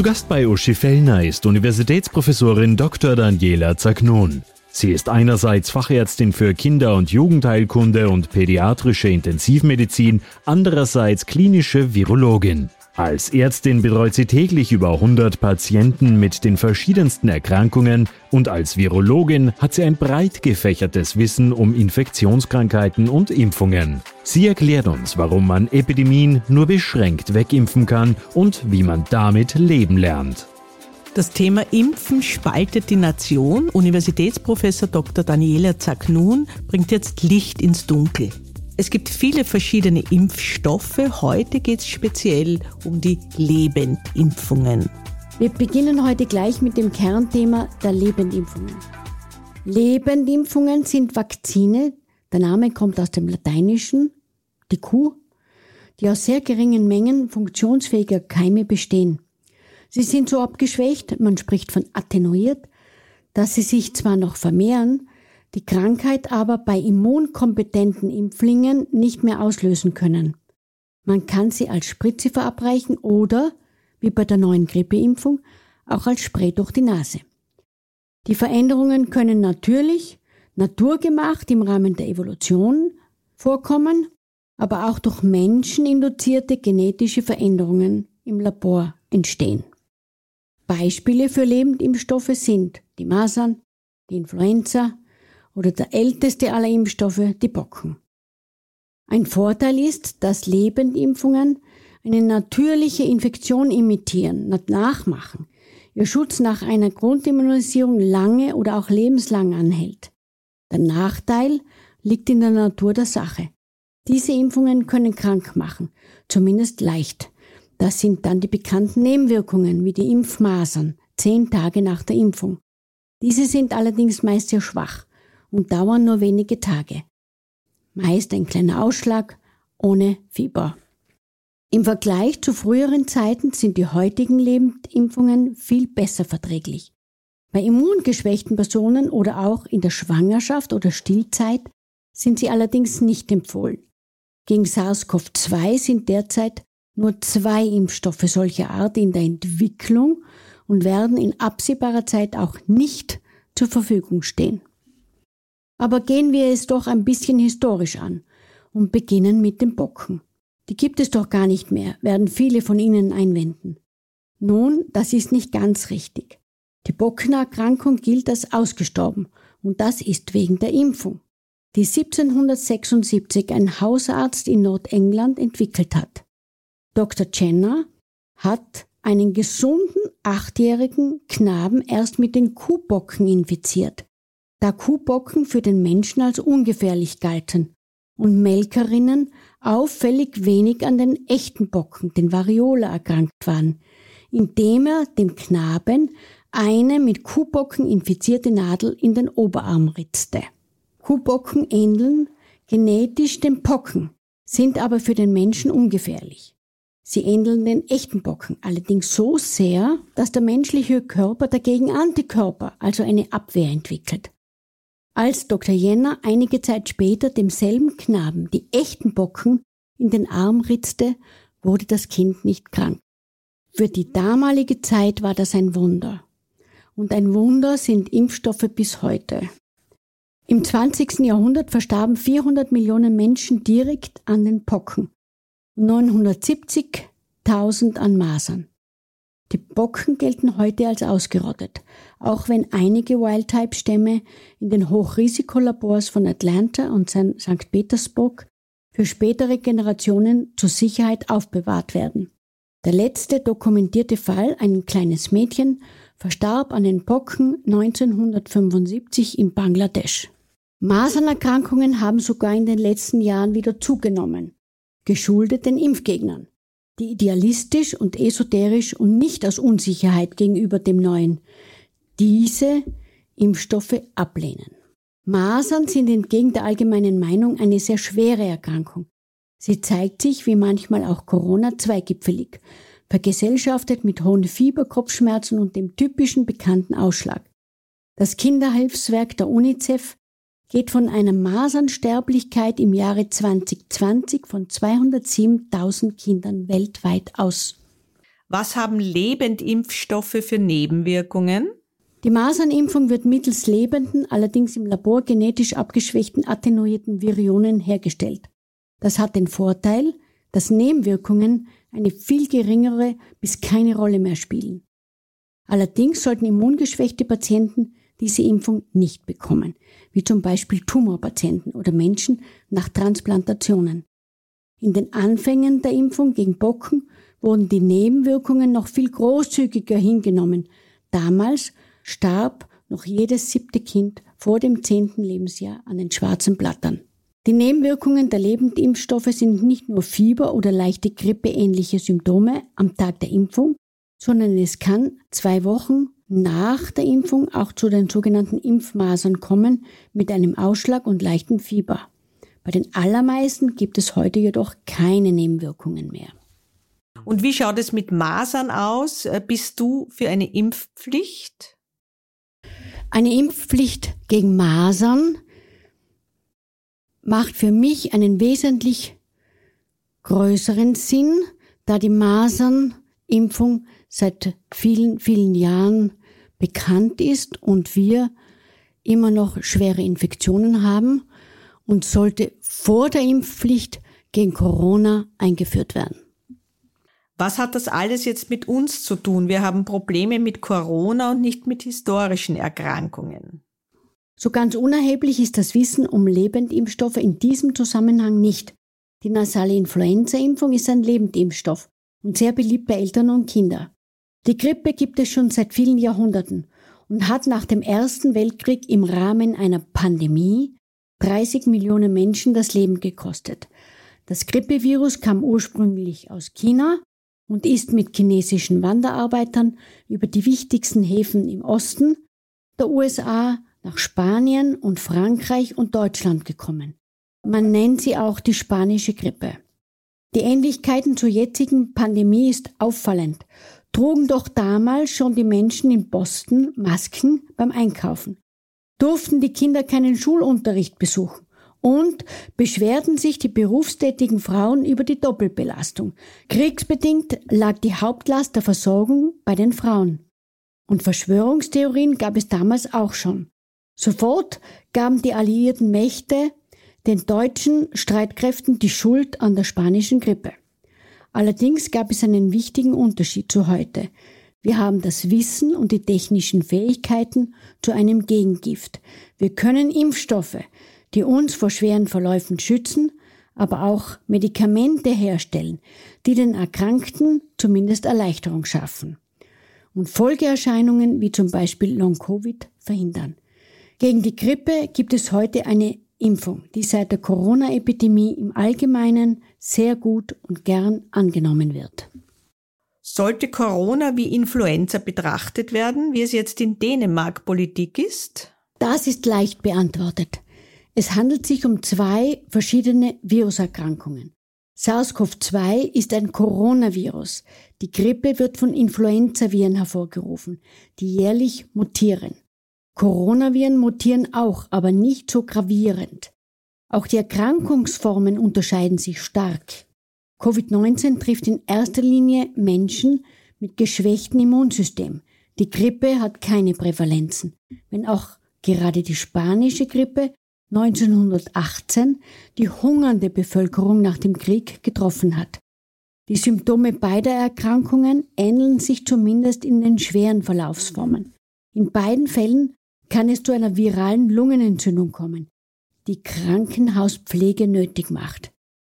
Zu Gast bei Uschi Fellner ist Universitätsprofessorin Dr. Daniela Zagnon. Sie ist einerseits Fachärztin für Kinder- und Jugendheilkunde und pädiatrische Intensivmedizin, andererseits klinische Virologin. Als Ärztin betreut sie täglich über 100 Patienten mit den verschiedensten Erkrankungen und als Virologin hat sie ein breit gefächertes Wissen um Infektionskrankheiten und Impfungen. Sie erklärt uns, warum man Epidemien nur beschränkt wegimpfen kann und wie man damit leben lernt. Das Thema Impfen spaltet die Nation. Universitätsprofessor Dr. Daniela Zagnun bringt jetzt Licht ins Dunkel. Es gibt viele verschiedene Impfstoffe. Heute geht es speziell um die Lebendimpfungen. Wir beginnen heute gleich mit dem Kernthema der Lebendimpfungen. Lebendimpfungen sind Vakzine. Der Name kommt aus dem Lateinischen, die Kuh, die aus sehr geringen Mengen funktionsfähiger Keime bestehen. Sie sind so abgeschwächt, man spricht von attenuiert, dass sie sich zwar noch vermehren, die Krankheit aber bei immunkompetenten Impflingen nicht mehr auslösen können. Man kann sie als Spritze verabreichen oder, wie bei der neuen Grippeimpfung, auch als Spray durch die Nase. Die Veränderungen können natürlich, naturgemacht im Rahmen der Evolution vorkommen, aber auch durch menscheninduzierte genetische Veränderungen im Labor entstehen. Beispiele für Lebendimpfstoffe sind die Masern, die Influenza oder der älteste aller Impfstoffe, die Bocken. Ein Vorteil ist, dass Lebendimpfungen eine natürliche Infektion imitieren, nachmachen, ihr Schutz nach einer Grundimmunisierung lange oder auch lebenslang anhält. Der Nachteil liegt in der Natur der Sache. Diese Impfungen können krank machen, zumindest leicht, das sind dann die bekannten Nebenwirkungen wie die Impfmasern, zehn Tage nach der Impfung. Diese sind allerdings meist sehr schwach und dauern nur wenige Tage. Meist ein kleiner Ausschlag ohne Fieber. Im Vergleich zu früheren Zeiten sind die heutigen Lebendimpfungen viel besser verträglich. Bei immungeschwächten Personen oder auch in der Schwangerschaft oder Stillzeit sind sie allerdings nicht empfohlen. Gegen SARS-CoV-2 sind derzeit nur zwei Impfstoffe solcher Art in der Entwicklung und werden in absehbarer Zeit auch nicht zur Verfügung stehen. Aber gehen wir es doch ein bisschen historisch an und beginnen mit den Bocken. Die gibt es doch gar nicht mehr, werden viele von Ihnen einwenden. Nun, das ist nicht ganz richtig. Die Bockenerkrankung gilt als ausgestorben und das ist wegen der Impfung, die 1776 ein Hausarzt in Nordengland entwickelt hat. Dr. Jenner hat einen gesunden achtjährigen Knaben erst mit den Kuhbocken infiziert, da Kuhbocken für den Menschen als ungefährlich galten und Melkerinnen auffällig wenig an den echten Bocken, den Variola, erkrankt waren, indem er dem Knaben eine mit Kuhbocken infizierte Nadel in den Oberarm ritzte. Kuhbocken ähneln genetisch den Pocken, sind aber für den Menschen ungefährlich. Sie ähneln den echten Bocken, allerdings so sehr, dass der menschliche Körper dagegen Antikörper, also eine Abwehr entwickelt. Als Dr. Jenner einige Zeit später demselben Knaben die echten Bocken in den Arm ritzte, wurde das Kind nicht krank. Für die damalige Zeit war das ein Wunder. Und ein Wunder sind Impfstoffe bis heute. Im 20. Jahrhundert verstarben 400 Millionen Menschen direkt an den Pocken. 970.000 an Masern. Die Bocken gelten heute als ausgerottet, auch wenn einige Wildtype-Stämme in den Hochrisikolabors von Atlanta und St. Petersburg für spätere Generationen zur Sicherheit aufbewahrt werden. Der letzte dokumentierte Fall, ein kleines Mädchen, verstarb an den Pocken 1975 in Bangladesch. Masernerkrankungen haben sogar in den letzten Jahren wieder zugenommen geschuldet den Impfgegnern, die idealistisch und esoterisch und nicht aus Unsicherheit gegenüber dem Neuen diese Impfstoffe ablehnen. Masern sind entgegen der allgemeinen Meinung eine sehr schwere Erkrankung. Sie zeigt sich, wie manchmal auch Corona, zweigipfelig, vergesellschaftet mit hohen Fieber, Kopfschmerzen und dem typischen bekannten Ausschlag. Das Kinderhilfswerk der UNICEF geht von einer Masernsterblichkeit im Jahre 2020 von 207.000 Kindern weltweit aus. Was haben Lebendimpfstoffe für Nebenwirkungen? Die Masernimpfung wird mittels lebenden, allerdings im Labor genetisch abgeschwächten attenuierten Virionen hergestellt. Das hat den Vorteil, dass Nebenwirkungen eine viel geringere bis keine Rolle mehr spielen. Allerdings sollten immungeschwächte Patienten diese Impfung nicht bekommen, wie zum Beispiel Tumorpatienten oder Menschen nach Transplantationen. In den Anfängen der Impfung gegen Bocken wurden die Nebenwirkungen noch viel großzügiger hingenommen. Damals starb noch jedes siebte Kind vor dem zehnten Lebensjahr an den schwarzen Blattern. Die Nebenwirkungen der Lebendimpfstoffe sind nicht nur Fieber oder leichte grippeähnliche Symptome am Tag der Impfung, sondern es kann zwei Wochen nach der Impfung auch zu den sogenannten Impfmasern kommen mit einem Ausschlag und leichten Fieber. Bei den allermeisten gibt es heute jedoch keine Nebenwirkungen mehr. Und wie schaut es mit Masern aus? Äh, bist du für eine Impfpflicht? Eine Impfpflicht gegen Masern macht für mich einen wesentlich größeren Sinn, da die Masernimpfung seit vielen, vielen Jahren bekannt ist und wir immer noch schwere Infektionen haben und sollte vor der Impfpflicht gegen Corona eingeführt werden. Was hat das alles jetzt mit uns zu tun? Wir haben Probleme mit Corona und nicht mit historischen Erkrankungen. So ganz unerheblich ist das Wissen um Lebendimpfstoffe in diesem Zusammenhang nicht. Die nasale Influenza-Impfung ist ein Lebendimpfstoff und sehr beliebt bei Eltern und Kindern. Die Grippe gibt es schon seit vielen Jahrhunderten und hat nach dem Ersten Weltkrieg im Rahmen einer Pandemie 30 Millionen Menschen das Leben gekostet. Das Grippevirus kam ursprünglich aus China und ist mit chinesischen Wanderarbeitern über die wichtigsten Häfen im Osten der USA nach Spanien und Frankreich und Deutschland gekommen. Man nennt sie auch die spanische Grippe. Die Ähnlichkeiten zur jetzigen Pandemie ist auffallend trugen doch damals schon die Menschen in Boston Masken beim Einkaufen, durften die Kinder keinen Schulunterricht besuchen und beschwerten sich die berufstätigen Frauen über die Doppelbelastung. Kriegsbedingt lag die Hauptlast der Versorgung bei den Frauen. Und Verschwörungstheorien gab es damals auch schon. Sofort gaben die alliierten Mächte den deutschen Streitkräften die Schuld an der spanischen Grippe. Allerdings gab es einen wichtigen Unterschied zu heute. Wir haben das Wissen und die technischen Fähigkeiten zu einem Gegengift. Wir können Impfstoffe, die uns vor schweren Verläufen schützen, aber auch Medikamente herstellen, die den Erkrankten zumindest Erleichterung schaffen und Folgeerscheinungen wie zum Beispiel Long-Covid verhindern. Gegen die Grippe gibt es heute eine Impfung, die seit der Corona-Epidemie im Allgemeinen sehr gut und gern angenommen wird. Sollte Corona wie Influenza betrachtet werden, wie es jetzt in Dänemark Politik ist? Das ist leicht beantwortet. Es handelt sich um zwei verschiedene Viruserkrankungen. SARS-CoV-2 ist ein Coronavirus. Die Grippe wird von Influenzaviren hervorgerufen, die jährlich mutieren. Coronaviren mutieren auch, aber nicht so gravierend. Auch die Erkrankungsformen unterscheiden sich stark. Covid-19 trifft in erster Linie Menschen mit geschwächtem Immunsystem. Die Grippe hat keine Prävalenzen, wenn auch gerade die spanische Grippe 1918 die hungernde Bevölkerung nach dem Krieg getroffen hat. Die Symptome beider Erkrankungen ähneln sich zumindest in den schweren Verlaufsformen. In beiden Fällen kann es zu einer viralen Lungenentzündung kommen, die Krankenhauspflege nötig macht.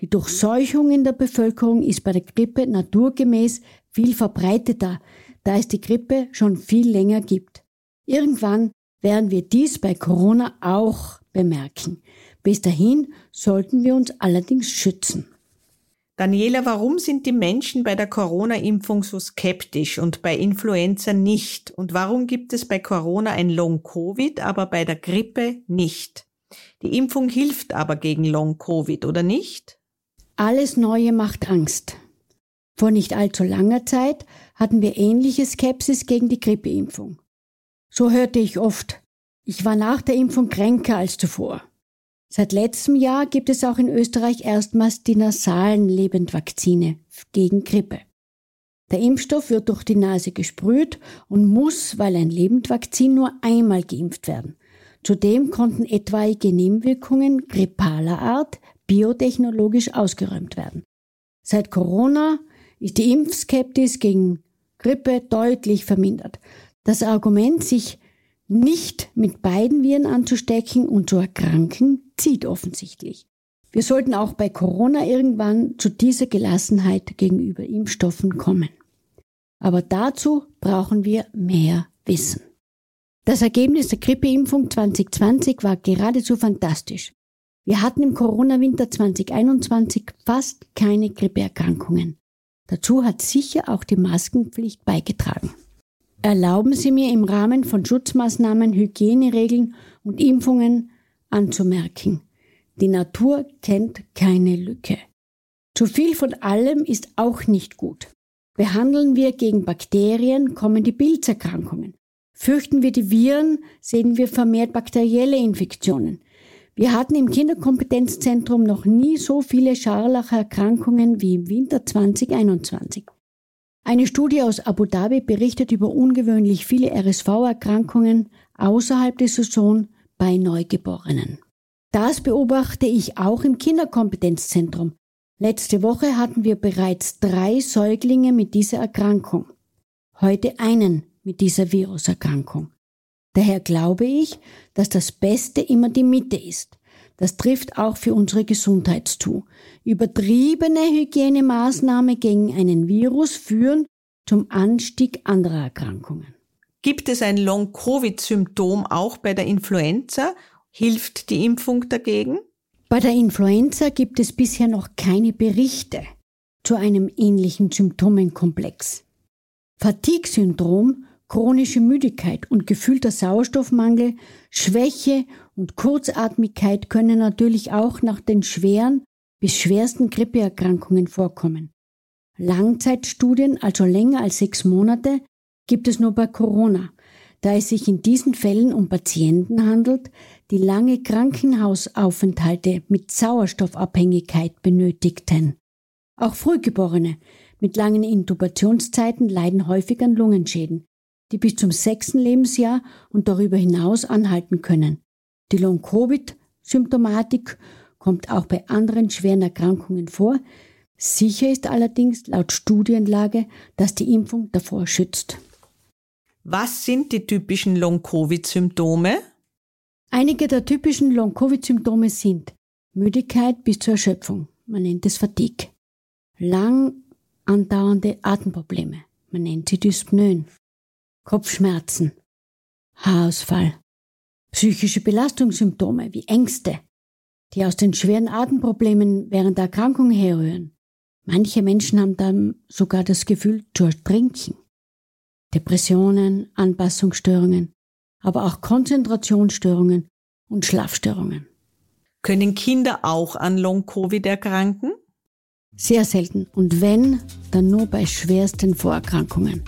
Die Durchseuchung in der Bevölkerung ist bei der Grippe naturgemäß viel verbreiteter, da es die Grippe schon viel länger gibt. Irgendwann werden wir dies bei Corona auch bemerken. Bis dahin sollten wir uns allerdings schützen. Daniela, warum sind die Menschen bei der Corona-Impfung so skeptisch und bei Influenza nicht? Und warum gibt es bei Corona ein Long-Covid, aber bei der Grippe nicht? Die Impfung hilft aber gegen Long-Covid, oder nicht? Alles Neue macht Angst. Vor nicht allzu langer Zeit hatten wir ähnliche Skepsis gegen die Grippeimpfung. So hörte ich oft, ich war nach der Impfung kränker als zuvor. Seit letztem Jahr gibt es auch in Österreich erstmals die nasalen Lebendvakzine gegen Grippe. Der Impfstoff wird durch die Nase gesprüht und muss, weil ein Lebendvakzin, nur einmal geimpft werden. Zudem konnten etwaige Nebenwirkungen grippaler Art biotechnologisch ausgeräumt werden. Seit Corona ist die Impfskeptis gegen Grippe deutlich vermindert. Das Argument, sich nicht mit beiden Viren anzustecken und zu erkranken, zieht offensichtlich. Wir sollten auch bei Corona irgendwann zu dieser Gelassenheit gegenüber Impfstoffen kommen. Aber dazu brauchen wir mehr Wissen. Das Ergebnis der Grippeimpfung 2020 war geradezu fantastisch. Wir hatten im Corona-Winter 2021 fast keine Grippeerkrankungen. Dazu hat sicher auch die Maskenpflicht beigetragen. Erlauben Sie mir im Rahmen von Schutzmaßnahmen, Hygieneregeln und Impfungen anzumerken. Die Natur kennt keine Lücke. Zu viel von allem ist auch nicht gut. Behandeln wir gegen Bakterien, kommen die Pilzerkrankungen. Fürchten wir die Viren, sehen wir vermehrt bakterielle Infektionen. Wir hatten im Kinderkompetenzzentrum noch nie so viele Scharlacherkrankungen wie im Winter 2021. Eine Studie aus Abu Dhabi berichtet über ungewöhnlich viele RSV-Erkrankungen außerhalb der Saison bei Neugeborenen. Das beobachte ich auch im Kinderkompetenzzentrum. Letzte Woche hatten wir bereits drei Säuglinge mit dieser Erkrankung. Heute einen mit dieser Viruserkrankung. Daher glaube ich, dass das Beste immer die Mitte ist. Das trifft auch für unsere Gesundheit zu. Übertriebene Hygienemaßnahmen gegen einen Virus führen zum Anstieg anderer Erkrankungen. Gibt es ein Long-Covid-Symptom auch bei der Influenza? Hilft die Impfung dagegen? Bei der Influenza gibt es bisher noch keine Berichte zu einem ähnlichen Symptomenkomplex. Fatigue-Syndrom chronische Müdigkeit und gefühlter Sauerstoffmangel, Schwäche und Kurzatmigkeit können natürlich auch nach den schweren bis schwersten Grippeerkrankungen vorkommen. Langzeitstudien, also länger als sechs Monate, gibt es nur bei Corona, da es sich in diesen Fällen um Patienten handelt, die lange Krankenhausaufenthalte mit Sauerstoffabhängigkeit benötigten. Auch Frühgeborene mit langen Intubationszeiten leiden häufig an Lungenschäden, die bis zum sechsten Lebensjahr und darüber hinaus anhalten können. Die Long-Covid-Symptomatik kommt auch bei anderen schweren Erkrankungen vor. Sicher ist allerdings laut Studienlage, dass die Impfung davor schützt. Was sind die typischen Long-Covid-Symptome? Einige der typischen Long-Covid-Symptome sind Müdigkeit bis zur Erschöpfung, man nennt es Fatigue, lang andauernde Atemprobleme, man nennt sie Dyspnoen, Kopfschmerzen, Haarausfall, psychische Belastungssymptome wie Ängste, die aus den schweren Atemproblemen während der Erkrankung herrühren. Manche Menschen haben dann sogar das Gefühl zu ertrinken. Depressionen, Anpassungsstörungen, aber auch Konzentrationsstörungen und Schlafstörungen. Können Kinder auch an Long-Covid erkranken? Sehr selten und wenn, dann nur bei schwersten Vorerkrankungen.